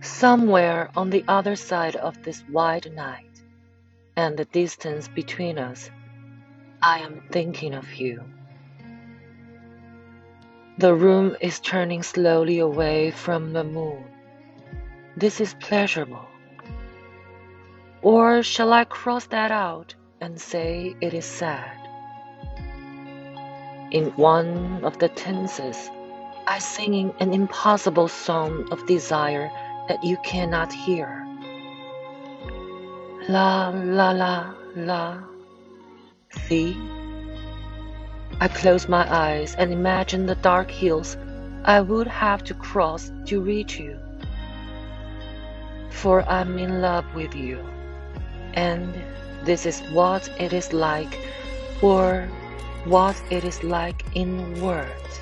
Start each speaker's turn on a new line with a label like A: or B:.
A: Somewhere on the other side of this wide night and the distance between us, I am thinking of you. The room is turning slowly away from the moon. This is pleasurable. Or shall I cross that out and say it is sad? In one of the tenses, I sing an impossible song of desire that you cannot hear. La la la la. See? I close my eyes and imagine the dark hills I would have to cross to reach you. For I'm in love with you, and this is what it is like, or what it is like in words.